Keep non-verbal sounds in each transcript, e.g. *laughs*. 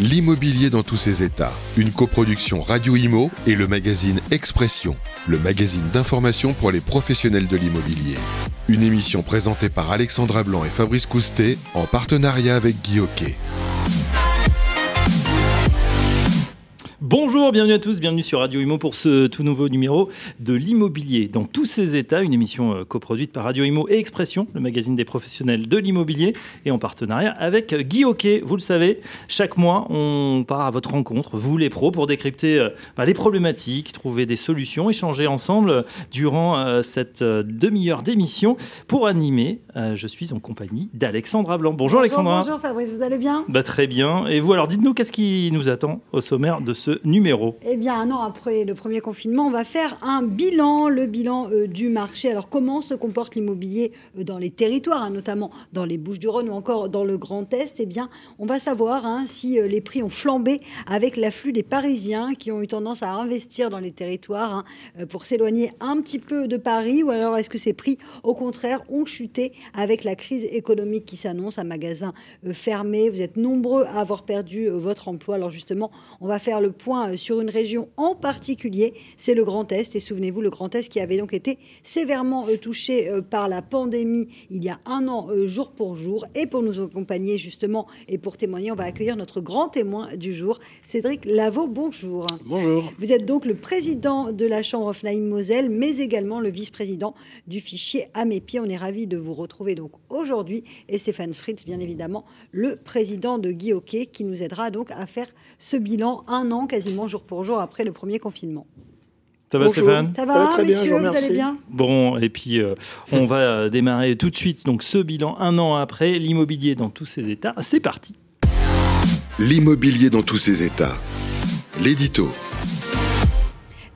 L'immobilier dans tous ses états. Une coproduction Radio Imo et le magazine Expression, le magazine d'information pour les professionnels de l'immobilier. Une émission présentée par Alexandra Blanc et Fabrice Coustet en partenariat avec Guy Hockey. Bonjour, bienvenue à tous, bienvenue sur Radio Imo pour ce tout nouveau numéro de l'immobilier dans tous ses états, une émission euh, coproduite par Radio Imo et Expression, le magazine des professionnels de l'immobilier, et en partenariat avec Guy Hockey. Vous le savez, chaque mois, on part à votre rencontre, vous les pros, pour décrypter euh, bah, les problématiques, trouver des solutions, échanger ensemble durant euh, cette demi-heure d'émission. Pour animer, je suis en compagnie d'Alexandra Blanc. Bonjour, Alexandra. Bonjour Fabrice, vous allez bien? Bah, Très bien. Et vous, alors dites-nous, qu'est-ce qui nous attend au sommaire de ce numéro Eh bien, un an après le premier confinement, on va faire un bilan, le bilan euh, du marché. Alors, comment se comporte l'immobilier euh, dans les territoires, hein, notamment dans les Bouches-du-Rhône ou encore dans le Grand Est? Eh bien, on va savoir hein, si euh, les prix ont flambé avec l'afflux des Parisiens qui ont eu tendance à investir dans les territoires hein, pour s'éloigner un petit peu de Paris, ou alors est-ce que ces prix, au contraire, ont chuté avec la crise économique qui s'annonce, un magasin fermé. Vous êtes nombreux à avoir perdu votre emploi. Alors justement, on va faire le point euh, sur une région en particulier, c'est le Grand Est. Et souvenez-vous, le Grand Est qui avait donc été sévèrement euh, touché euh, par la pandémie il y a un an, jour pour jour. Et pour nous accompagner justement et pour témoigner, on va accueillir notre grand témoin du jour, Cédric Lavaux. Bonjour. Bonjour. Vous êtes donc le président de la Chambre of moselle mais également le vice-président du fichier à mes pieds. On est ravi de vous retrouver donc aujourd'hui. Et Stéphane Fritz, bien évidemment, le président de Guy Hockey, qui nous aidera donc à faire ce bilan un an quasiment jour pour jour après le premier confinement. Ça va Stéphane Ça va, très bien, vous allez bien Bon, et puis euh, *laughs* on va euh, démarrer tout de suite donc ce bilan un an après, l'immobilier dans tous ses états. C'est parti. L'immobilier dans tous ses états. L'édito.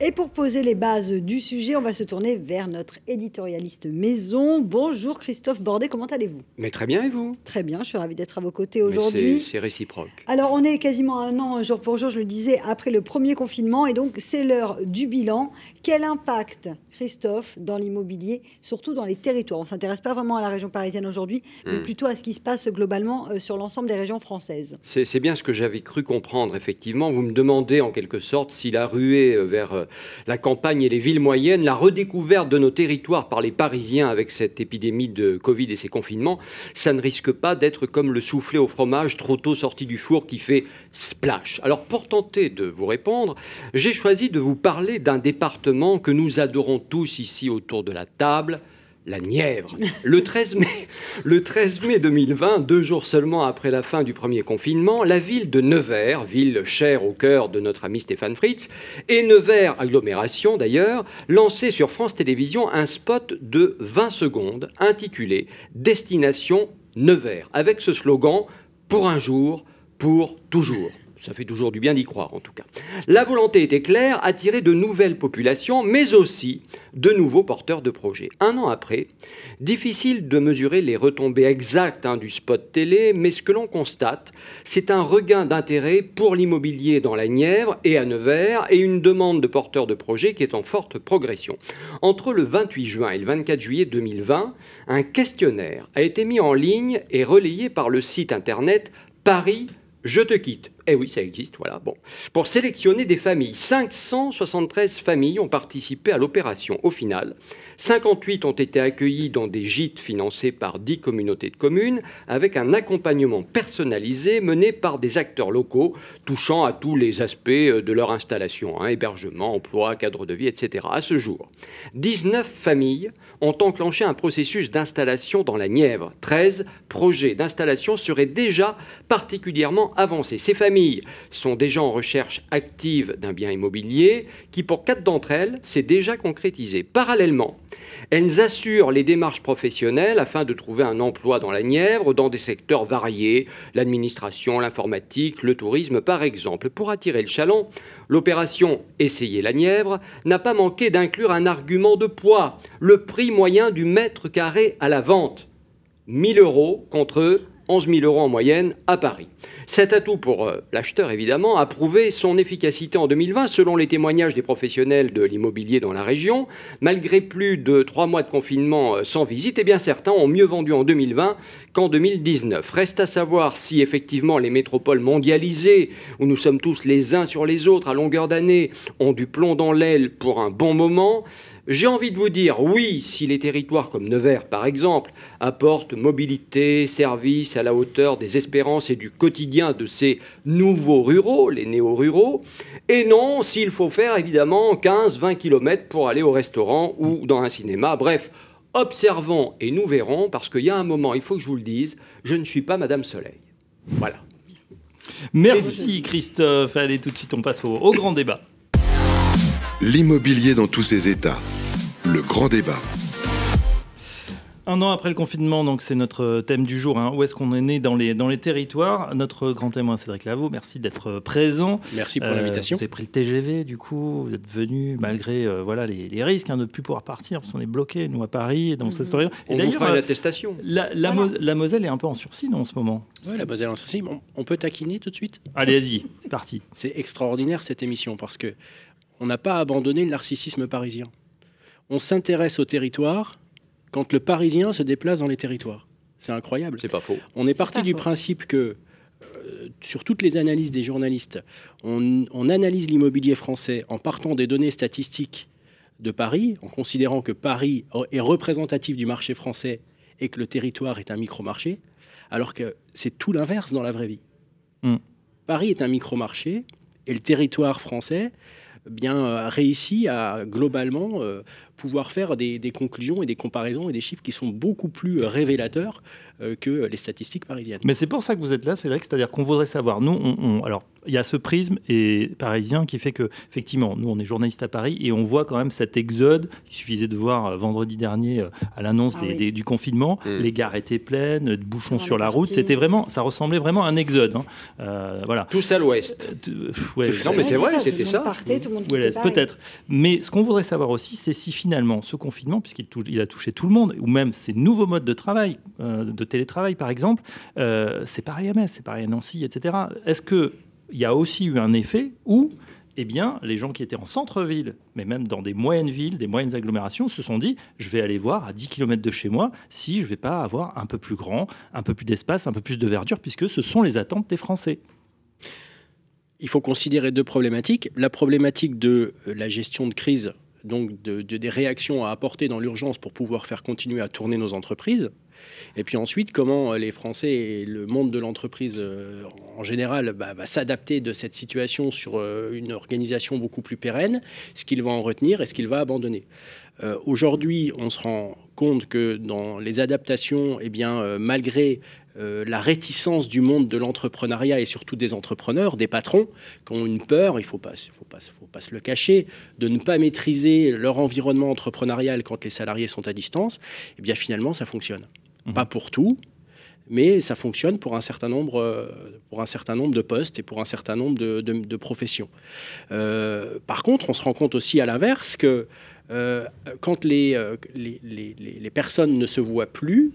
Et pour poser les bases du sujet, on va se tourner vers notre éditorialiste maison. Bonjour Christophe Bordet, comment allez-vous? Mais très bien et vous? Très bien, je suis ravie d'être à vos côtés aujourd'hui. C'est réciproque. Alors on est quasiment un an, jour pour jour, je le disais, après le premier confinement et donc c'est l'heure du bilan. Quel impact, Christophe, dans l'immobilier, surtout dans les territoires? On ne s'intéresse pas vraiment à la région parisienne aujourd'hui, mais hmm. plutôt à ce qui se passe globalement euh, sur l'ensemble des régions françaises. C'est bien ce que j'avais cru comprendre, effectivement. Vous me demandez en quelque sorte si la ruée euh, vers euh, la campagne et les villes moyennes, la redécouverte de nos territoires par les Parisiens avec cette épidémie de Covid et ces confinements, ça ne risque pas d'être comme le soufflé au fromage trop tôt sorti du four qui fait splash. Alors pour tenter de vous répondre, j'ai choisi de vous parler d'un département que nous adorons tous ici autour de la table, la Nièvre. Le 13, mai, le 13 mai 2020, deux jours seulement après la fin du premier confinement, la ville de Nevers, ville chère au cœur de notre ami Stéphane Fritz, et Nevers agglomération d'ailleurs, lançait sur France Télévisions un spot de 20 secondes intitulé Destination Nevers, avec ce slogan Pour un jour, pour toujours. Ça fait toujours du bien d'y croire, en tout cas. La volonté était claire, attirer de nouvelles populations, mais aussi de nouveaux porteurs de projets. Un an après, difficile de mesurer les retombées exactes hein, du spot télé, mais ce que l'on constate, c'est un regain d'intérêt pour l'immobilier dans la Nièvre et à Nevers, et une demande de porteurs de projets qui est en forte progression. Entre le 28 juin et le 24 juillet 2020, un questionnaire a été mis en ligne et relayé par le site internet Paris je te quitte. Eh oui, ça existe, voilà. Pour sélectionner des familles, 573 familles ont participé à l'opération. Au final, 58 ont été accueillis dans des gîtes financés par 10 communautés de communes, avec un accompagnement personnalisé mené par des acteurs locaux, touchant à tous les aspects euh, de leur installation, hein, hébergement, emploi, cadre de vie, etc. À ce jour, 19 familles ont enclenché un processus d'installation dans la Nièvre. 13 projets d'installation seraient déjà particulièrement avancés. Ces familles sont déjà en recherche active d'un bien immobilier qui, pour quatre d'entre elles, s'est déjà concrétisé. Parallèlement, elles assurent les démarches professionnelles afin de trouver un emploi dans la Nièvre, dans des secteurs variés, l'administration, l'informatique, le tourisme par exemple. Pour attirer le chaland, l'opération Essayer la Nièvre n'a pas manqué d'inclure un argument de poids, le prix moyen du mètre carré à la vente. 1000 euros contre 11 000 euros en moyenne à Paris. Cet atout pour euh, l'acheteur, évidemment, a prouvé son efficacité en 2020 selon les témoignages des professionnels de l'immobilier dans la région. Malgré plus de trois mois de confinement euh, sans visite, eh bien certains ont mieux vendu en 2020 qu'en 2019. Reste à savoir si effectivement les métropoles mondialisées, où nous sommes tous les uns sur les autres à longueur d'année, ont du plomb dans l'aile pour un bon moment. J'ai envie de vous dire, oui, si les territoires comme Nevers, par exemple, apportent mobilité, services à la hauteur des espérances et du quotidien de ces nouveaux ruraux, les néo-ruraux, et non, s'il faut faire évidemment 15-20 km pour aller au restaurant ou dans un cinéma, bref, observons et nous verrons, parce qu'il y a un moment, il faut que je vous le dise, je ne suis pas Madame Soleil. Voilà. Merci Christophe. Allez, tout de suite, on passe au, au grand débat. L'immobilier dans tous ses états. Le grand débat. Un an après le confinement, donc c'est notre thème du jour. hein. Où est-ce qu'on est né dans les, dans les territoires? Notre grand témoin, Cédric Lavaux, merci d'être présent. Merci pour Euh, l'invitation. Vous avez pris le TGV, du coup, vous êtes venu malgré euh, voilà, les, les risques hein, de ne plus pouvoir partir, parce qu'on est bloqué, nous, à Paris, et dans cette story. Et On vous fera une euh, attestation. la, la, Voilà. Mos- la Moselle est un peu en sursis non, en ce moment? Ouais, la Moselle en Sursis, on, on peut taquiner tout de suite? Allez, vas-y, c'est parti. C'est extraordinaire cette émission parce que on n'a pas abandonné le narcissisme parisien. On s'intéresse au territoire quand le Parisien se déplace dans les territoires. C'est incroyable. C'est pas faux. On est parti du faux. principe que euh, sur toutes les analyses des journalistes, on, on analyse l'immobilier français en partant des données statistiques de Paris, en considérant que Paris est représentatif du marché français et que le territoire est un micro-marché, alors que c'est tout l'inverse dans la vraie vie. Mm. Paris est un micro-marché et le territoire français bien euh, réussit à globalement euh, pouvoir faire des, des conclusions et des comparaisons et des chiffres qui sont beaucoup plus euh, révélateurs euh, que les statistiques parisiennes. Mais c'est pour ça que vous êtes là, Cédric, c'est-à-dire qu'on voudrait savoir. Nous, on, on- alors, il y a ce prisme et parisien qui fait que, effectivement, nous, on est journalistes à Paris et on voit quand même cet exode. Il suffisait de voir euh, vendredi dernier, euh, à l'annonce Ah oui. du confinement, Mm. les gares étaient pleines, de bouchons On sur la route. C'était vraiment, ça ressemblait vraiment à un exode. hein. Euh, voilà. Tous à l'ouest. Euh, ouais, Non, mais c'est vrai, tout c'était le monde ça. Partait, tout le monde Ouais, peut-être. Mais ce qu'on voudrait savoir aussi, c'est si finalement ce confinement, puisqu'il a touché tout le monde, ou même ces nouveaux modes de travail, euh, de télétravail par exemple, euh, c'est pareil à Metz, c'est pareil à Nancy, etc. Est-ce qu'il y a aussi eu un effet où eh bien, les gens qui étaient en centre-ville, mais même dans des moyennes villes, des moyennes agglomérations, se sont dit je vais aller voir à 10 km de chez moi si je ne vais pas avoir un peu plus grand, un peu plus d'espace, un peu plus de verdure, puisque ce sont les attentes des Français. il faut considérer deux problématiques. La problématique de euh, la gestion de crise, donc de, de- des réactions à apporter dans l'urgence pour pouvoir faire continuer à tourner nos entreprises. Et puis ensuite, comment euh, les Français et le monde de l'entreprise euh, en général bah, va s'adapter de cette situation sur euh, une organisation beaucoup plus pérenne, ce qu'il va en retenir et ce qu'il va abandonner. Euh, Aujourd'hui, on se rend compte que dans les adaptations, eh bien, euh, malgré euh, la réticence du monde de l'entrepreneuriat et surtout des entrepreneurs, des patrons, qui ont une peur, il ne faut pas, faut pas, faut pas se le cacher, de ne pas maîtriser leur environnement entrepreneurial quand les salariés sont à distance, eh bien finalement ça fonctionne. Mhm. Pas pour tout, mais ça fonctionne pour un certain nombre, pour un certain nombre de postes et pour un certain nombre de, de- de professions. Euh, par contre, on se rend compte aussi à l'inverse que euh, quand les, euh, les, les- les- personnes ne se voient plus,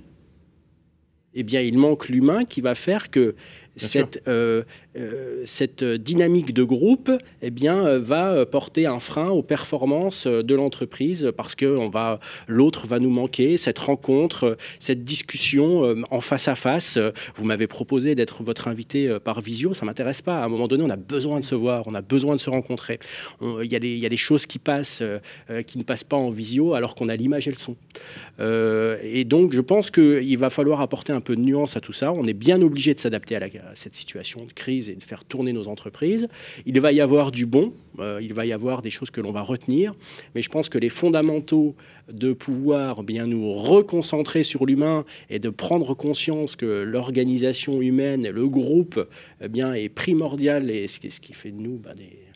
eh bien, il manque l'humain qui va faire que cette, euh, cette dynamique de groupe eh bien, euh, va euh, porter un frein aux performances euh, de l'entreprise parce que l'autre va nous manquer, cette rencontre, euh, cette discussion euh, en face à face. euh, Vous m'avez proposé d'être votre invité euh, par visio, ça m'intéresse pas. À un moment donné, on a besoin de se voir, on a besoin de se rencontrer. On- Il y, a des- choses qui passent, euh, euh, qui ne passent pas en visio alors qu'on a l'image et le son. Euh, et donc, je pense qu'il va falloir apporter un peu de nuance à tout ça. On est bien obligé de s'adapter à cette situation de crise et de faire tourner nos entreprises. Il va y avoir du bon, euh, il va y avoir des choses que l'on va retenir, mais je pense que les fondamentaux de pouvoir bien nous reconcentrer sur l'humain et de prendre conscience que l'organisation humaine, le groupe, eh bien, est primordial et ce qui, fait de nous bah, des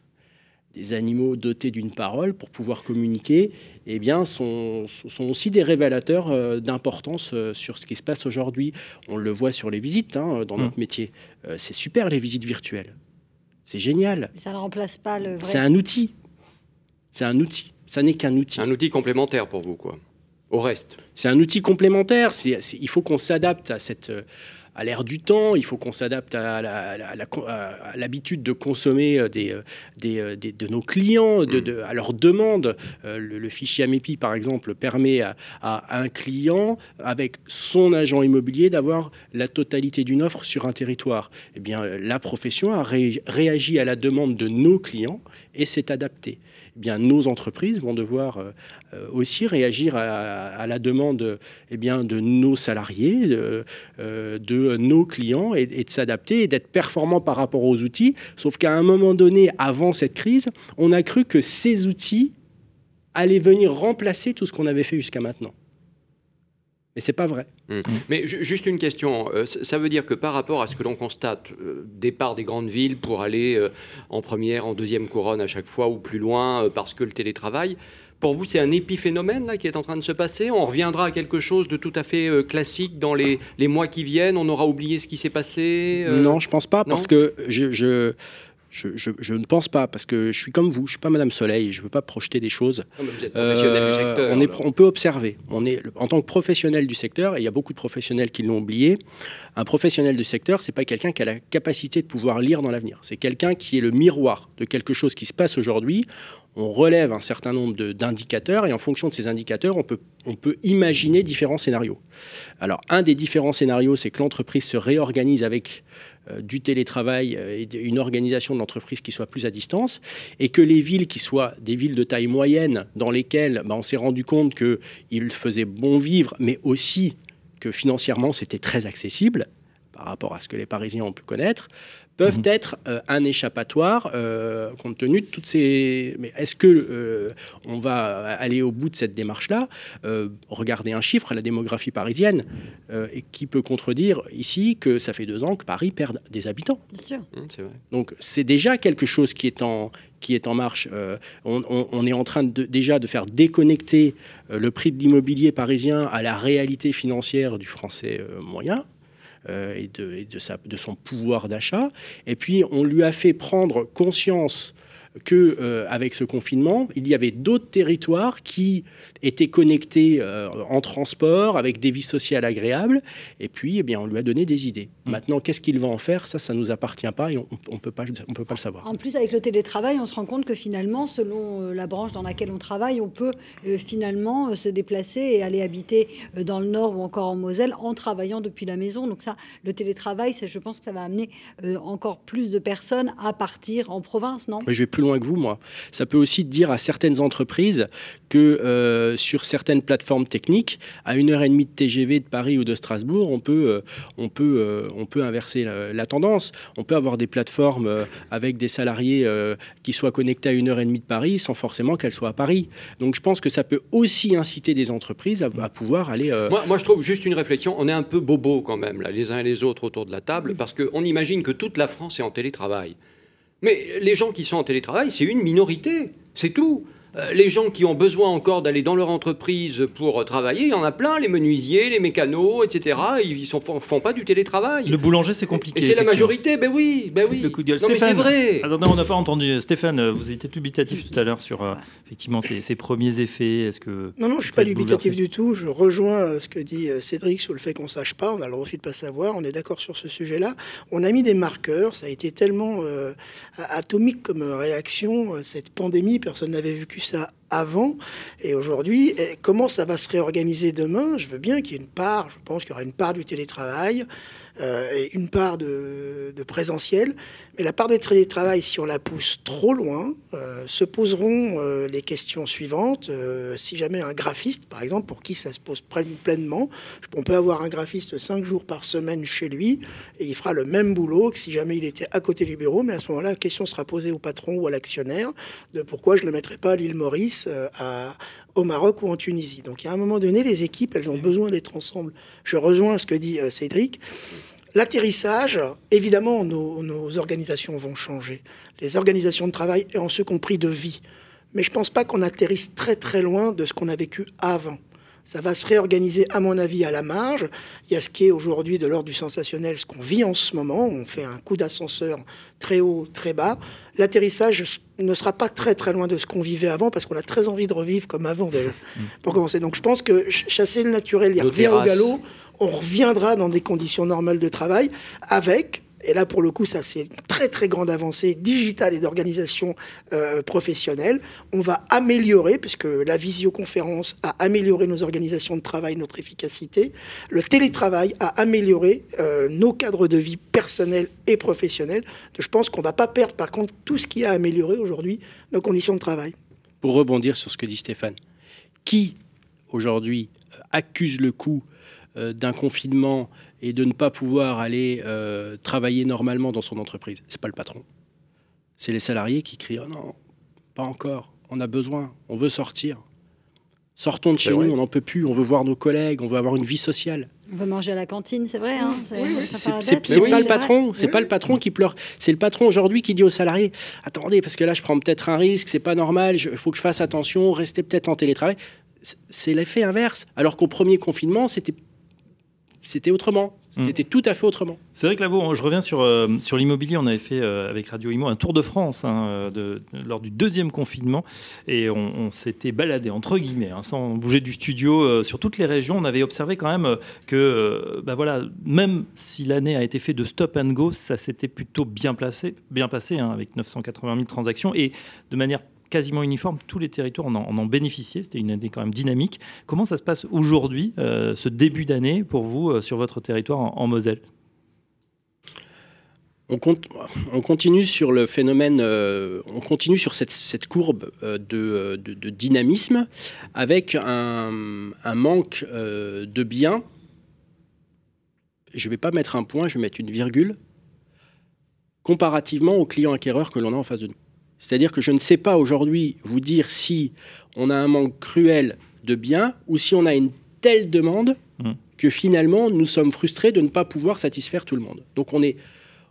des animaux dotés d'une parole pour pouvoir communiquer, eh bien, sont, sont aussi des révélateurs euh, d'importance euh, sur ce qui se passe aujourd'hui. On le voit sur les visites hein, dans notre métier. Euh, c'est super les visites virtuelles. C'est génial. Mais ça ne remplace pas le C'est vrai. un outil. C'est un outil. Ça n'est qu'un outil. Un outil complémentaire pour vous, quoi. Au reste. C'est un outil complémentaire. C'est- c'est- il faut qu'on s'adapte à cette, euh, à l'ère du temps, il faut qu'on s'adapte à, l'habitude de consommer des, des, de nos clients, de, à leurs demandes. Le, fichier AMEPI, par exemple, permet à, un client, avec son agent immobilier, d'avoir la totalité d'une offre sur un territoire. Eh bien, la profession a réagi à la demande de nos clients et s'est adaptée. Eh bien, nos entreprises vont devoir euh, aussi réagir à, la demande eh bien, de nos salariés, de, euh, de nos clients et, de s'adapter et d'être performants par rapport aux outils. Sauf qu'à un moment donné, avant cette crise, on a cru que ces outils allaient venir remplacer tout ce qu'on avait fait jusqu'à maintenant. Mais c'est pas vrai. Mmh. Mais juste une question. Euh, ça veut dire que par rapport à ce que l'on constate, départ des grandes villes pour aller en première, en deuxième couronne à chaque fois ou plus loin parce que le télétravail, pour vous, c'est un épiphénomène là, qui est en train de se passer On reviendra à quelque chose de tout à fait euh, classique dans les, les, mois qui viennent On aura oublié ce qui s'est passé euh Non, je pense pas, parce que je, je... Je, je, ne pense pas, parce que je suis comme vous, je ne suis pas Madame Soleil, je ne veux pas projeter des choses. vous êtes professionnel du euh, secteur. On, est, on, peut observer. On est, en tant que professionnel du secteur, et il y a beaucoup de professionnels qui l'ont oublié, un professionnel du secteur, c'est pas quelqu'un qui a la capacité de pouvoir lire dans l'avenir. C'est quelqu'un qui est le miroir de quelque chose qui se passe aujourd'hui on relève un certain nombre d'indicateurs et en fonction de ces indicateurs, on peut, imaginer différents scénarios. Alors, un des différents scénarios, c'est que l'entreprise se réorganise avec euh, du télétravail euh, et une organisation de l'entreprise qui soit plus à distance, et que les villes qui soient des villes de taille moyenne, dans lesquelles bah, on s'est rendu compte qu'il faisait bon vivre, mais aussi que financièrement c'était très accessible par rapport à ce que les Parisiens ont pu connaître, peuvent mhm. être euh, un échappatoire euh, compte tenu de toutes ces. Mais est-ce que euh, on va aller au bout de cette démarche-là? Regardez un chiffre, la démographie parisienne, et qui peut contredire ici que ça fait deux ans que Paris perd des habitants. Bien sûr. Mmh, vrai. Donc c'est déjà quelque chose qui est en qui est en marche. On, on, est en train de, déjà de faire déconnecter le prix de l'immobilier parisien à la réalité financière du français moyen. Euh, et, de, de, son pouvoir d'achat. Et puis, on lui a fait prendre conscience que euh, avec ce confinement, il y avait d'autres territoires qui étaient connectés euh, en transport avec des vies sociales agréables. Et puis, eh bien, on lui a donné des idées. Mmh. Maintenant, qu'est-ce qu'il va en faire? Ça, ça nous appartient pas et on, ne peut pas, on peut pas le savoir. En plus, avec le télétravail, on se rend compte que finalement, selon euh, la branche dans laquelle on travaille, on peut finalement se déplacer et aller habiter dans le Nord ou encore en Moselle en travaillant depuis la maison. Donc ça, le télétravail, je pense que ça va amener encore plus de personnes à partir en province, non? Je vais plus loin que vous, moi. Ça peut aussi dire à certaines entreprises que euh, sur certaines plateformes techniques, à une heure et demie de TGV de Paris ou de Strasbourg, on peut, euh, euh, inverser la, tendance. On peut avoir des plateformes avec des salariés qui soient connectés à une heure et demie de Paris sans forcément qu'elles soient à Paris. Donc je pense que ça peut aussi inciter des entreprises à, pouvoir aller. Moi, moi, je trouve juste une réflexion. On est un peu bobo quand même, là, les uns et les autres autour de la table, parce qu'on imagine que toute la France est en télétravail. Mais les gens qui sont en télétravail, c'est une minorité, c'est tout. Euh, les gens qui ont besoin encore d'aller dans leur entreprise pour travailler, il y en a plein, les menuisiers, les mécanos, etc. Ils ne font pas du télétravail. Le boulanger, c'est compliqué. Et c'est la majorité, ben oui, ben oui. Le coup de gueule. Non, mais c'est vrai. Attendez, on n'a pas entendu. Stéphane, vous étiez dubitatif tout à l'heure sur euh, effectivement ces, premiers effets. Est-ce que non, non, je suis pas dubitatif du tout. Je rejoins euh, ce que dit Cédric sur le fait qu'on sache pas. On a le refus de pas savoir. On est d'accord sur ce sujet-là. On a mis des marqueurs. Ça a été tellement atomique comme réaction cette pandémie. Personne n'avait vécu ça avant et aujourd'hui. Comment ça va se réorganiser demain? Je veux bien qu'il y ait une part, je pense qu'il y aura une part du télétravail, et une part de, présentiel. Mais la part de télétravail, si on la pousse trop loin, euh, se poseront euh, les questions suivantes. si jamais un graphiste, par exemple, pour qui ça se pose pleinement, on peut avoir un graphiste cinq jours par semaine chez lui et il fera le même boulot que si jamais il était à côté du bureau. Mais à ce moment-là, la question sera posée au patron ou à l'actionnaire de pourquoi je ne le mettrais pas à l'île Maurice, à, au Maroc ou en Tunisie. Donc, a un moment donné, les équipes, elles ont besoin d'être ensemble. Je rejoins ce que dit Cédric. L'atterrissage, évidemment, nos, organisations vont changer. Les organisations de travail et en ce compris de vie. Mais je ne pense pas qu'on atterrisse très très loin de ce qu'on a vécu avant. Ça va se réorganiser, à mon avis, à la marge. Il y a ce qui est aujourd'hui de l'ordre du sensationnel, ce qu'on vit en ce moment. On fait un coup d'ascenseur très haut, très bas. L'atterrissage ne sera pas très très loin de ce qu'on vivait avant, parce qu'on a très envie de revivre comme avant, déjà, *laughs* pour commencer. Donc je pense que chasser le naturel, il revient au galop on reviendra dans des conditions normales de travail avec et là, pour le coup, ça, c'est une très, très grande avancée digitale et d'organisation euh, professionnelle. On va améliorer, puisque la visioconférence a amélioré nos organisations de travail, notre efficacité. Le télétravail a amélioré euh, nos cadres de vie personnels et professionnels. Je pense qu'on ne va pas perdre, par contre, tout ce qui a amélioré aujourd'hui nos conditions de travail. Pour rebondir sur ce que dit Stéphane, qui aujourd'hui accuse le coup euh, d'un confinement et de ne pas pouvoir aller euh, travailler normalement dans son entreprise. C'est pas le patron. C'est les salariés qui crient oh non, pas encore, on a besoin, on veut sortir. Sortons de chez nous, on n'en peut plus, on veut voir nos collègues, on veut avoir une vie sociale. On veut manger à la cantine, c'est vrai. Hein c'est pas le patron, c'est pas le patron qui pleure. C'est le patron aujourd'hui qui dit aux salariés attendez, parce que là je prends peut-être un risque, c'est pas normal, il faut que je fasse attention, restez peut-être en télétravail. C'est l'effet inverse. Alors qu'au premier confinement, c'était c'était autrement. Hmm. C'était tout à fait autrement. C'est vrai que là, je reviens sur, euh, sur l'immobilier. On avait fait euh, avec Radio Imo un tour de France hein, euh, de, lors du deuxième confinement et on, s'était baladé, entre guillemets, hein, sans bouger du studio, sur toutes les régions. On avait observé quand même que, bah voilà, même si l'année a été faite de stop and go, ça s'était plutôt bien, placé, bien passé, hein, avec 980 000 transactions et de manière quasiment uniforme. Tous les territoires en, en ont bénéficié. C'était une année quand même dynamique. Comment ça se passe aujourd'hui, euh, ce début d'année, pour vous, euh, sur votre territoire en, Moselle? On, continue sur le phénomène, euh, on continue sur cette, courbe de, dynamisme avec un, manque de biens. Je ne vais pas mettre un point, je vais mettre une virgule, comparativement aux clients acquéreurs que l'on a en face de nous. C'est-à-dire que je ne sais pas aujourd'hui vous dire si on a un manque cruel de biens ou si on a une telle demande mmh. que finalement nous sommes frustrés de ne pas pouvoir satisfaire tout le monde. Donc on est,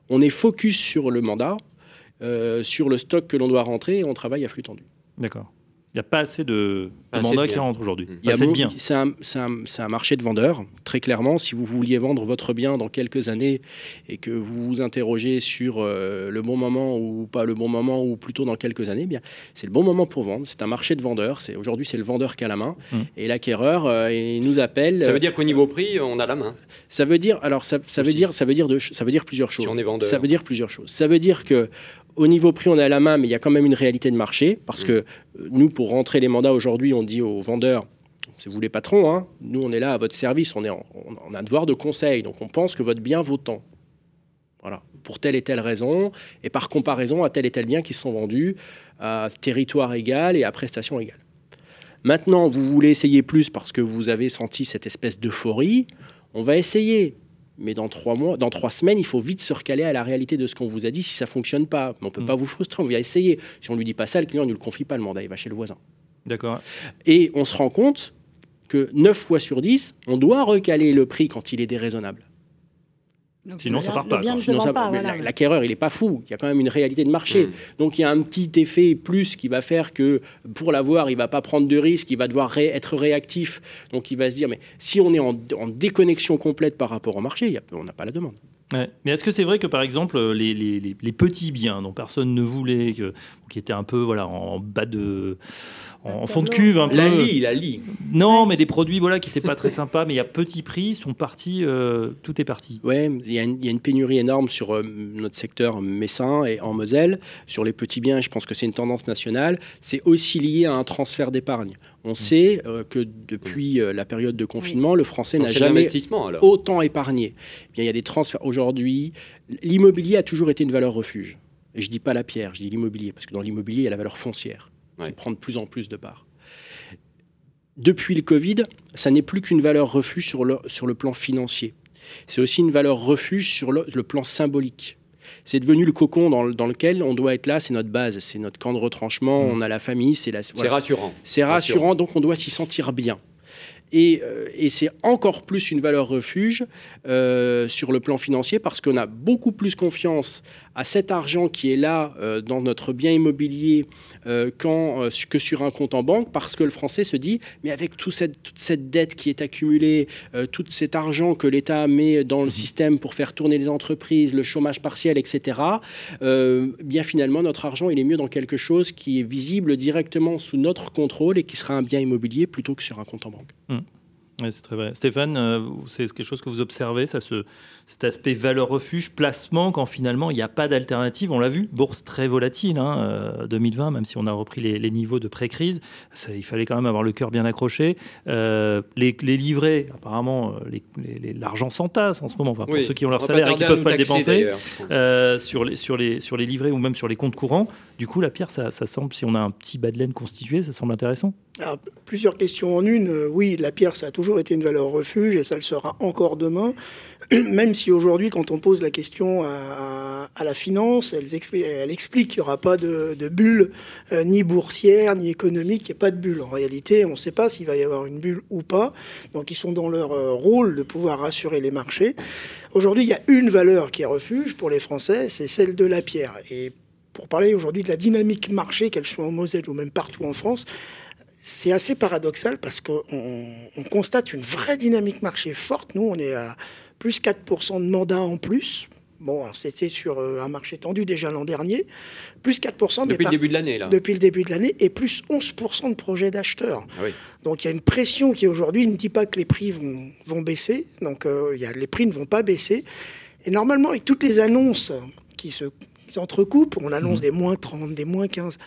on est focus sur le mandat, euh, sur le stock que l'on doit rentrer et on travaille à flux tendu. D'accord. Il n'y a pas assez de, mandats qui rentrent aujourd'hui. C'est un, un, marché de vendeurs, très clairement. Si vous vouliez vendre votre bien dans quelques années et que vous vous interrogez sur euh, le bon moment ou pas le bon moment ou plutôt dans quelques années, eh bien c'est le bon moment pour vendre. C'est un marché de vendeurs. Aujourd'hui, c'est le vendeur qui a la main mmh. et l'acquéreur euh, il nous appelle. Ça veut dire qu'au niveau prix, on a la main. Ça veut dire alors ça, ça veut dire ça veut dire de, ça veut dire plusieurs choses. Si on est vendeur. Ça veut dire plusieurs choses. Ça veut dire que au niveau prix, on est à la main, mais il y a quand même une réalité de marché, parce mm. que euh, nous, pour rentrer les mandats aujourd'hui, on dit aux vendeurs, c'est vous les patrons, hein, nous, on est là à votre service, on, est on a un devoir de conseil, donc on pense que votre bien vaut tant. Voilà, pour telle et telle raison, et par comparaison à tel et tel bien qui sont vendus à territoire égal et à prestation égale. Maintenant, vous voulez essayer plus parce que vous avez senti cette espèce d'euphorie, on va essayer mais dans trois mois, dans trois semaines, il faut vite se recaler à la réalité de ce qu'on vous a dit. Si ça fonctionne pas, on peut mm. pas vous frustrer. On va essayer. Si on lui dit pas ça, le client ne le confie pas le mandat. Il va chez le voisin. D'accord. Et on se rend compte que 9 fois sur 10, on doit recaler le prix quand il est déraisonnable. Sinon, ça part pas. L'acquéreur, il n'est pas fou. Il y a quand même une réalité de marché. Hmm. Donc, il y a un petit effet plus qui va faire que pour l'avoir, il va pas prendre de risque, il va devoir être réactif. Donc, il va se dire, mais si on est en, déconnexion complète par rapport au marché, on n'a pas la demande. Mais est-ce que c'est vrai que, par exemple, les, les, petits biens dont personne ne voulait, qui étaient un peu voilà, en bas de en, fond de cuve un peu. La lie, la lie. Non, mais des produits voilà qui n'étaient pas très sympas, mais il y a petit prix, sont partis, euh, tout est parti. Ouais, il y, a une pénurie énorme sur euh, notre secteur messin et en Moselle sur les petits biens. Je pense que c'est une tendance nationale. C'est aussi lié à un transfert d'épargne. On mmh. sait euh, que depuis la période de confinement, le Français n'a jamais autant épargné. Eh bien, il y a des transferts aujourd'hui. L'immobilier a toujours été une valeur refuge. Et je dis pas la pierre, je dis l'immobilier, parce que dans l'immobilier, il y a la valeur foncière qui prend de plus en plus de part. Depuis le Covid, ça n'est plus qu'une valeur refuge sur le, sur le plan financier. C'est aussi une valeur refuge sur le, plan symbolique. C'est devenu le cocon dans, lequel on doit être là, c'est notre base, c'est notre camp de retranchement, mmh. on a la famille, c'est la. C'est rassurant. C'est rassurant, donc on doit s'y sentir bien. Euh, et, c'est encore plus une valeur refuge euh, sur le plan financier parce qu'on a beaucoup plus confiance à cet argent qui est là euh, dans notre bien immobilier quand, que sur un compte en banque parce que le français se dit mais avec toute cette dette qui est accumulée, tout cet argent que l'État met dans le mmh. système pour faire tourner les entreprises, le chômage partiel, etc., bien finalement notre argent il est mieux dans quelque chose qui est visible directement sous notre contrôle et qui sera un bien immobilier plutôt que sur un compte en banque. Mmh. C'est très vrai. Stéphane, euh, c'est quelque chose que vous observez, ça, ce, cet aspect valeur refuge, placement, quand finalement il n'y a pas d'alternative. On l'a vu, bourse très volatile, hein, 2020, euh, même si on a repris les, niveaux de pré-crise, il fallait quand même avoir le cœur bien accroché. Euh, les, livrets, apparemment, l'argent s'entasse en ce moment, enfin, pour ceux qui ont leur salaire et qui ne peuvent pas le dépenser, sur, les, sur, les, sur les livrets ou même sur les comptes courants. Du coup, la pierre, ça, ça semble, si on a un petit bas de laine constitué, ça semble intéressant. Alors, plusieurs questions en une. oui, la pierre, ça a toujours été une valeur refuge et ça le sera encore demain. *clears throat* Même si aujourd'hui, quand on pose la question à, la finance, elle, explique qu'il n'y aura pas de, bulle euh, ni boursière ni économique, il n'y a pas de bulle. En réalité, on ne sait pas s'il va y avoir une bulle ou pas. Donc ils sont dans leur euh, rôle de pouvoir rassurer les marchés. Aujourd'hui, il y a une valeur qui est refuge pour les Français, c'est celle de la pierre. Et pour parler aujourd'hui de la dynamique marché, qu'elle soit en Moselle ou même partout en France, c'est assez paradoxal parce qu'on on constate une vraie dynamique marché forte. Nous, on est à plus 4% de mandats en plus. Bon, c'était sur euh, un marché tendu déjà l'an dernier. Plus 4%. Depuis le début de l'année, là. Depuis le début de l'année. Et plus 11% de projets d'acheteurs. Ah Donc il y a une pression qui aujourd'hui ne dit pas que les prix vont, vont baisser. Donc euh, y a, les prix ne vont pas baisser. Et normalement, avec toutes les annonces qui se s'entrecoupent, on annonce mmh. des moins 30, des moins 15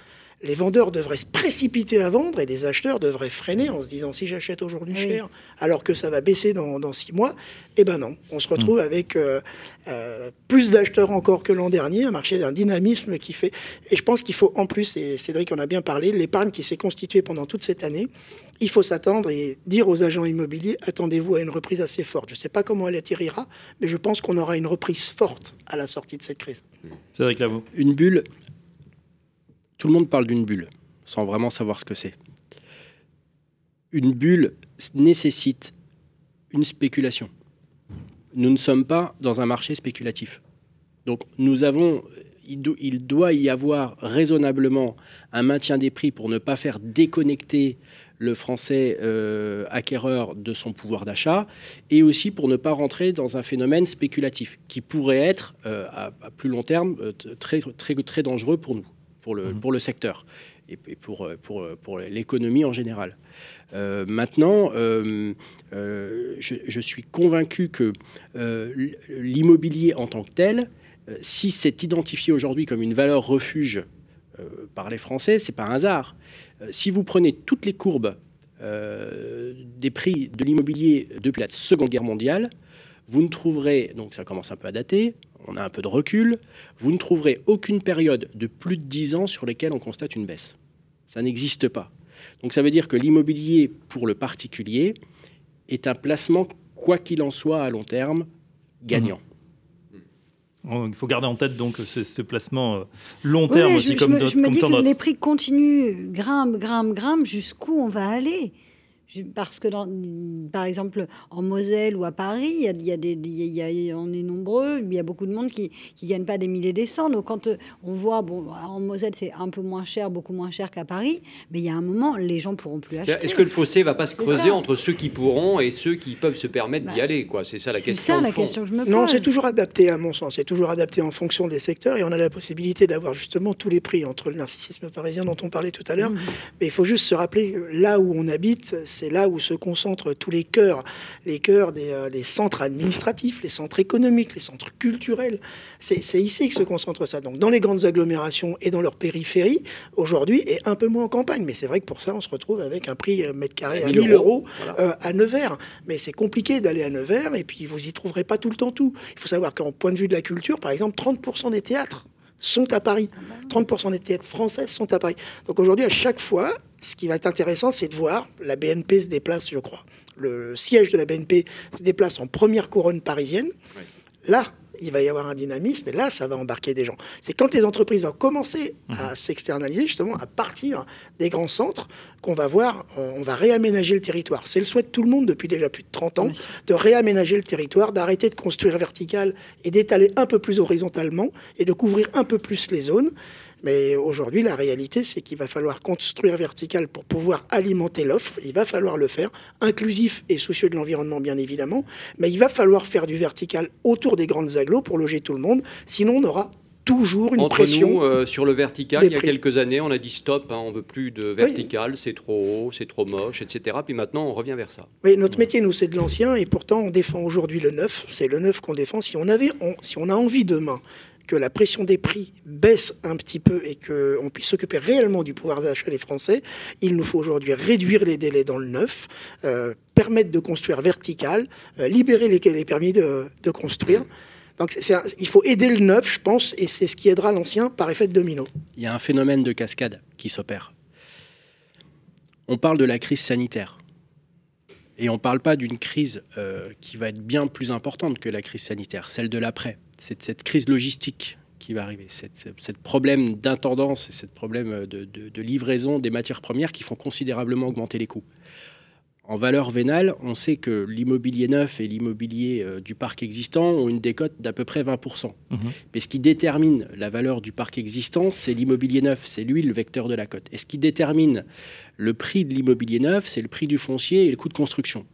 les vendeurs devraient se précipiter à vendre et les acheteurs devraient freiner en se disant si j'achète aujourd'hui cher alors que ça va baisser dans, six mois, eh ben non, on se retrouve hmm. avec euh, euh, plus d'acheteurs encore que l'an dernier, un marché d'un dynamisme qui fait... Et je pense qu'il faut en plus, et Cédric en a bien parlé, l'épargne qui s'est constituée pendant toute cette année, il faut s'attendre et dire aux agents immobiliers, attendez-vous à une reprise assez forte. Je ne sais pas comment elle atterrira, mais je pense qu'on aura une reprise forte à la sortie de cette crise. Cédric Lavaux. Une bulle tout le monde parle d'une bulle, sans vraiment savoir ce que c'est. Une bulle nécessite une spéculation. Nous ne sommes pas dans un marché spéculatif. Donc nous avons, il, doit y avoir raisonnablement un maintien des prix pour ne pas faire déconnecter le français euh, acquéreur de son pouvoir d'achat et aussi pour ne pas rentrer dans un phénomène spéculatif qui pourrait être euh, à, plus long terme euh, très, très, très dangereux pour nous pour le, mhm. pour le secteur et, pour, pour, pour l'économie en général. Euh, maintenant, euh, euh, je, suis convaincu que l'immobilier en tant que tel, si c'est identifié aujourd'hui comme une valeur refuge par les Français, c'est pas un hasard. si vous prenez toutes les courbes des prix de l'immobilier depuis la Seconde Guerre mondiale, vous ne trouverez, donc ça commence un peu à dater, on a un peu de recul, vous ne trouverez aucune période de plus de 10 ans sur lesquelles on constate une baisse. Ça n'existe pas. Donc ça veut dire que l'immobilier pour le particulier est un placement, quoi qu'il en soit, à long terme, gagnant. Mmh. Il faut garder en tête donc ce, placement euh, long terme aussi, comme Je me dis que les prix continuent, grimpent, grimpent, grimpent, jusqu'où on va aller? Parce que, par exemple, en Moselle ou à Paris, il y a, des, il on est nombreux, il y a beaucoup de monde qui ne gagne pas des milliers des cents. Donc, quand euh, on voit, bon, en Moselle, c'est un peu moins cher, beaucoup moins cher qu'à Paris, mais il y a un moment, les gens pourront plus acheter. Est-ce que le fossé va pas se creuser entre ceux qui pourront et ceux qui peuvent se permettre d'y bah, aller quoi? C'est ça la question. C'est ça la question que je me pose. Non, c'est toujours adapté, à mon sens. C'est toujours adapté en fonction des secteurs et on a la possibilité d'avoir justement tous les prix entre le narcissisme parisien dont on parlait tout à l'heure. Mmh. Mais il faut juste se rappeler, là où on habite, c'est là où se concentrent tous les cœurs, les cœurs des euh, les centres administratifs, les centres économiques, les centres culturels. C'est ici que se concentre ça. Donc dans les grandes agglomérations et dans leur périphérie, aujourd'hui, et un peu moins en campagne. Mais c'est vrai que pour ça, on se retrouve avec un prix euh, mètre carré à 1000 euros, euh, à Nevers. Mais c'est compliqué d'aller à Nevers et puis vous y trouverez pas tout le temps tout. Il faut savoir qu'en point de vue de la culture, par exemple, 30% des théâtres sont à Paris. 30% des théâtres français sont à Paris. Donc aujourd'hui, à chaque fois, ce qui va être intéressant, c'est de voir, la BNP se déplace, je crois, le siège de la BNP se déplace en première couronne parisienne. Là, il va y avoir un dynamisme et là, ça va embarquer des gens. C'est quand les entreprises vont commencer à mhm. s'externaliser, justement, à partir des grands centres, qu'on va voir, on va réaménager le territoire. C'est le souhait de tout le monde depuis déjà plus de 30 ans, de réaménager le territoire, d'arrêter de construire vertical et d'étaler un peu plus horizontalement et de couvrir un peu plus les zones. Mais aujourd'hui, la réalité, c'est qu'il va falloir construire vertical pour pouvoir alimenter l'offre. Il va falloir le faire, inclusif et soucieux de l'environnement, bien évidemment. Mais il va falloir faire du vertical autour des grandes agglos pour loger tout le monde. Sinon, on n'aura toujours une Entre pression. nous, euh, sur le vertical, il y a quelques années, on a dit stop, hein, on veut plus de vertical, c'est trop haut, c'est trop moche, etc. Puis maintenant, on revient vers ça. Oui, notre métier, nous, c'est de l'ancien, et pourtant, on défend aujourd'hui le neuf. C'est le neuf qu'on défend. Si on, avait, on- si on a envie demain que la pression des prix baisse un petit peu et qu'on puisse s'occuper réellement du pouvoir d'achat des Français, il nous faut aujourd'hui réduire les délais dans le neuf, euh, permettre de construire vertical, euh, libérer les, permis de, construire. Donc, il faut aider le neuf, je pense, et c'est ce qui aidera l'ancien par effet de domino. Il y a un phénomène de cascade qui s'opère. On parle de la crise sanitaire. Et on ne parle pas d'une crise euh, qui va être bien plus importante que la crise sanitaire, celle de l'après. C'est cette crise logistique qui va arriver, cette, problème d'intendance et cette problème de livraison des matières premières qui font considérablement augmenter les coûts. En valeur vénale, on sait que l'immobilier neuf et l'immobilier euh, du parc existant ont une décote d'à peu près 20%. Mhm. Mais ce qui détermine la valeur du parc existant, c'est l'immobilier neuf, c'est lui le vecteur de la cote. Et ce qui détermine le prix de l'immobilier neuf, c'est le prix du foncier et le coût de construction.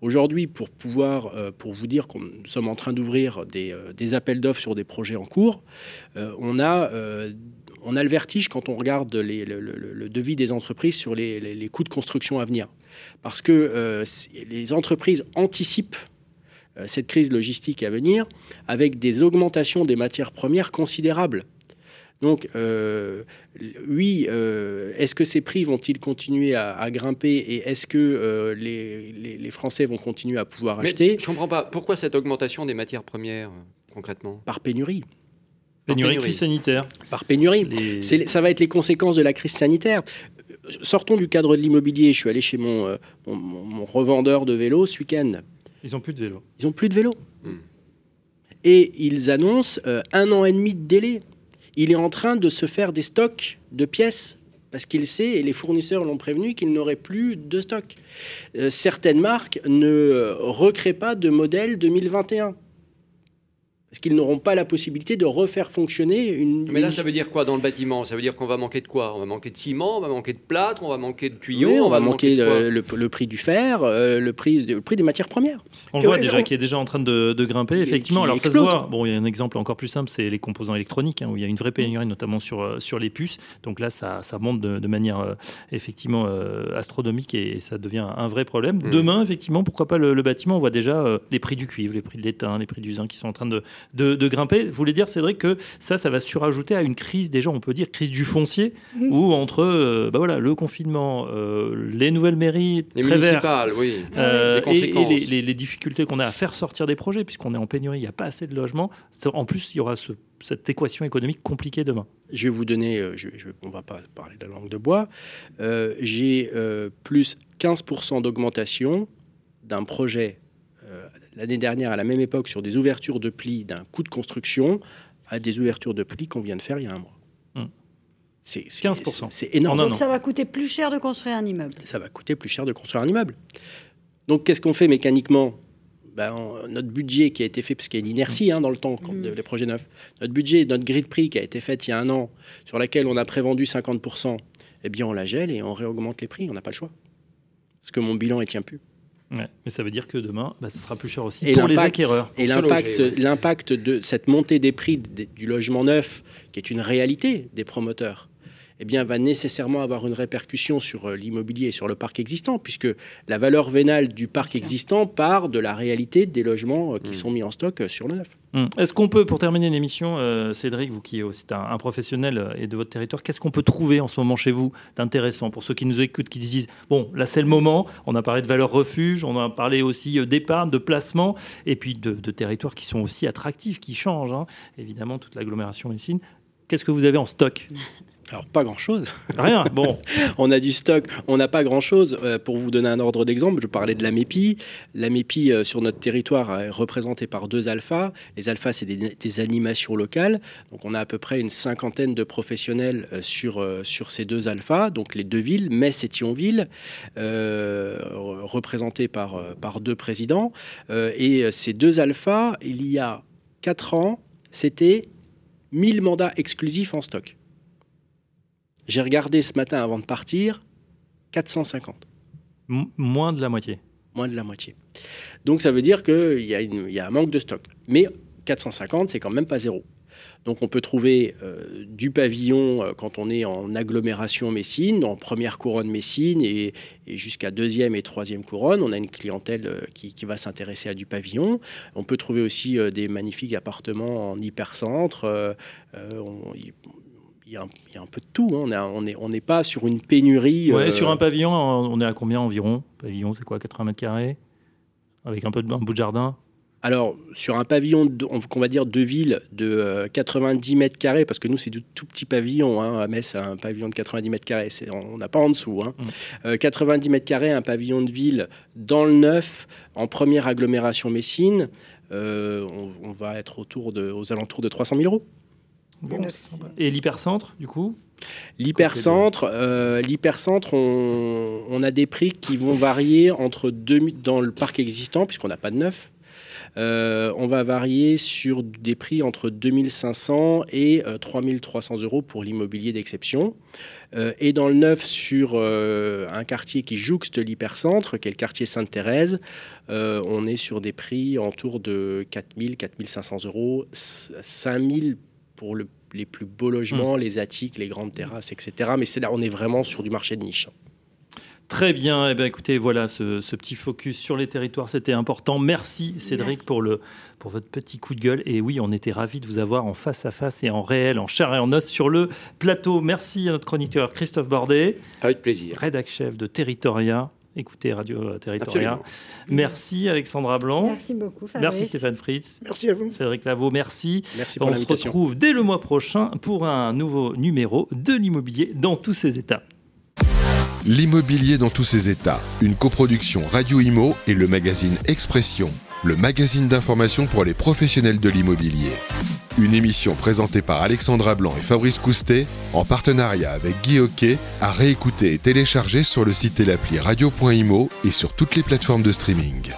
Aujourd'hui, pour pouvoir, euh, pour vous dire qu'on nous sommes en train d'ouvrir des, euh, des appels d'offres sur des projets en cours, euh, on, a, on a le vertige quand on regarde les- le, le- le devis des entreprises sur les, les- les coûts de construction à venir. Parce que euh, les entreprises anticipent euh, cette crise logistique à venir avec des augmentations des matières premières considérables. Donc, euh, oui, euh, est-ce que ces prix vont-ils continuer à, à grimper et est-ce que euh, les, les- les Français vont continuer à pouvoir Mais acheter je comprends pas, pourquoi cette augmentation des matières premières, concrètement? Par pénurie Pénurie, pénurie. crise sanitaire. Par pénurie. Les- C'est- ça va être les conséquences de la crise sanitaire. Sortons du cadre de l'immobilier. Je suis allé chez mon, euh, mon- mon- mon revendeur de vélos ce week-end. Ils ont plus de vélo. Ils n'ont plus de vélos. Hmm. Et ils annoncent euh, un an et demi de délai. Il est en train de se faire des stocks de pièces parce qu'il sait, et les fournisseurs l'ont prévenu, qu'il n'aurait plus de stock. Euh, certaines marques ne recréent pas de modèle 2021. Parce qu'ils n'auront pas la possibilité de refaire fonctionner une. Mais là, une- ça veut dire quoi dans le bâtiment? Ça veut dire qu'on va manquer de quoi? On va manquer de ciment, on va manquer de plâtre, on va manquer de tuyaux, Oui, on, va manquer le, le- le prix du fer, euh, le, prix, le prix des matières premières. On Et voit ouais, déjà on- qui est déjà en train de, de grimper, effectivement. Alors ça se explose. voit. Bon, il y a un exemple encore plus simple, c'est les composants électroniques, hein, où il y a une vraie pénurie, notamment sur, euh, sur les puces. Donc là, ça, ça monte de, de manière euh, effectivement euh, astronomique et ça devient un vrai problème. Mm. Demain, effectivement, pourquoi pas le, le bâtiment? On voit déjà euh, les prix du cuivre, les prix de l'étain, les prix du zinc qui sont en train de, de, de grimper. Vous voulez dire, Cédric, que ça, ça va surajouter à une crise, déjà, on peut dire, crise du foncier, Mm. où entre euh, bah voilà, le confinement, euh, les nouvelles mairies Les très vertes, municipales, oui. euh, Les et- conséquences. et les, les- les difficultés qu'on a à faire sortir des projets, puisqu'on est en pénurie, il n'y a pas assez de logements. En plus, il y aura ce- cette équation économique compliquée demain. Je vais vous donner, euh, je, je- on va pas parler de la langue de bois, Euh, j'ai euh, plus 15% d'augmentation d'un projet euh, l'année dernière à la même époque sur des ouvertures de plis d'un coût de construction à des ouvertures de plis qu'on vient de faire il y a un mois. Hmm. C'est c'est- 15%. c'est- énorme. Donc ça va coûter plus cher de construire un immeuble. ça va coûter plus cher de construire un immeuble. Donc, qu'est-ce qu'on fait mécaniquement? Ben, on- Notre budget qui a été fait, parce qu'il y a une inertie hein, dans le temps quand- Mm. des projets neufs, notre budget, notre grille de prix qui a été faite il y a un an, sur laquelle on a prévendu 50%, eh bien, on la gèle et on réaugmente les prix. On n'a pas le choix. Parce que mon bilan, ne tient plus. Ouais. Mais ça veut dire que demain, bah, ça sera plus cher aussi Et pour les l'impact- acquéreurs. Et Pour l'impact, loger, ouais. l'impact de cette montée des prix du logement neuf, qui est une réalité des promoteurs, eh bien, va nécessairement avoir une répercussion sur euh, l'immobilier et sur le parc existant, puisque la valeur vénale du parc existant part de la réalité des logements euh, qui Mm. sont mis en stock euh, sur le neuf. Hum. Est-ce qu'on peut, pour terminer l'émission, euh, Cédric, vous qui êtes aussi un, un professionnel et de votre territoire, qu'est-ce qu'on peut trouver en ce moment chez vous d'intéressant pour ceux qui nous écoutent, qui se disent bon, là c'est le moment. On a parlé de valeur refuge, on a parlé aussi d'épargne, de placement, et puis de, de territoires qui sont aussi attractifs, qui changent. hein. Évidemment, toute l'agglomération ici. Qu'est-ce que vous avez en stock Alors, pas grand-chose. Rien. *laughs* Bon, On a du stock, on n'a pas grand-chose. Euh, pour vous donner un ordre d'exemple, je parlais de la MEPI. La MEPI, euh, sur notre territoire, est représentée par deux alphas. Les alphas, c'est des, des animations locales. Donc, on a à peu près une cinquantaine de professionnels euh, sur, euh, sur ces deux alphas. Donc, les deux villes, Metz et Thionville, euh, re- représentés par, euh, par deux présidents. Euh, et euh, ces deux alphas, il y a quatre ans, c'était 1000 mandats exclusifs en stock. J'ai regardé ce matin avant de partir, 450, m- moins de la moitié. moins de la moitié. Donc ça veut dire qu'il y a un manque de stock. Mais 450, c'est quand même pas zéro. Donc on peut trouver euh, du pavillon euh, quand on est en agglomération Messine, en première couronne Messine et, jusqu'à deuxième et troisième couronne. On a une clientèle euh, qui, va s'intéresser à du pavillon. On peut trouver aussi des magnifiques appartements en hypercentre. il y, a un, peu de tout. Hein. On n'est pas sur une pénurie. Ouais, Sur un pavillon, on est à combien environ? Pavillon, c'est quoi? 80 mètres carrés? Avec un peu de, un bout de jardin? Alors, sur un pavillon, qu'on va dire de ville de 90 euh, mètres carrés, parce que nous, c'est du tout petit pavillon. Hein, à Metz, un pavillon de 90 mètres carrés, on n'a pas en dessous. 90 hein. mmh. euh, mètres carrés, un pavillon de ville dans le neuf, en première agglomération Messine, euh, on, va être autour de, aux alentours de 300 000 euros. et l'hypercentre, du coup? L'hypercentre, l'hypercentre, on, on, a des prix qui vont varier entre deux, dans le parc existant, puisqu'on n'a pas de neuf, euh, on va varier sur des prix entre 2500 et 3300 euh, euros pour l'immobilier d'exception. Euh, et dans le neuf, sur un quartier qui jouxte l'hypercentre, qui est le quartier Sainte-Thérèse, on est sur des prix autour de 4000, 4500 euros, 5000 pour les plus beaux logements, mmh. les attiques, les grandes terrasses, etc. Mais c'est là, on est vraiment sur du marché de niche. Très bien. Eh bien, écoutez, voilà, ce, petit focus sur les territoires, c'était important. Merci Cédric pour, le, pour votre petit coup de gueule. Et oui, on était ravis de vous avoir en face à face et en réel, en chair et en os sur le plateau. Merci à notre chroniqueur Christophe Bordet. Avec plaisir. Rédac chef de Territoria. Écoutez Radio Territoria. Merci Alexandra Blanc. Merci beaucoup. Merci Stéphane Fritz. Merci à vous. Cédric Lavaux, merci. Merci pour On se retrouve dès le mois prochain pour un nouveau numéro de l'immobilier dans tous ses états. L'immobilier dans tous ses états, une coproduction Radio Imo et le magazine Expression, le magazine d'information pour les professionnels de l'immobilier. Une émission présentée par Alexandra Blanc et Fabrice Coustet, en partenariat avec Guy Hockey, à réécouter et télécharger sur le site et l'appli radio.imo et sur toutes les plateformes de streaming.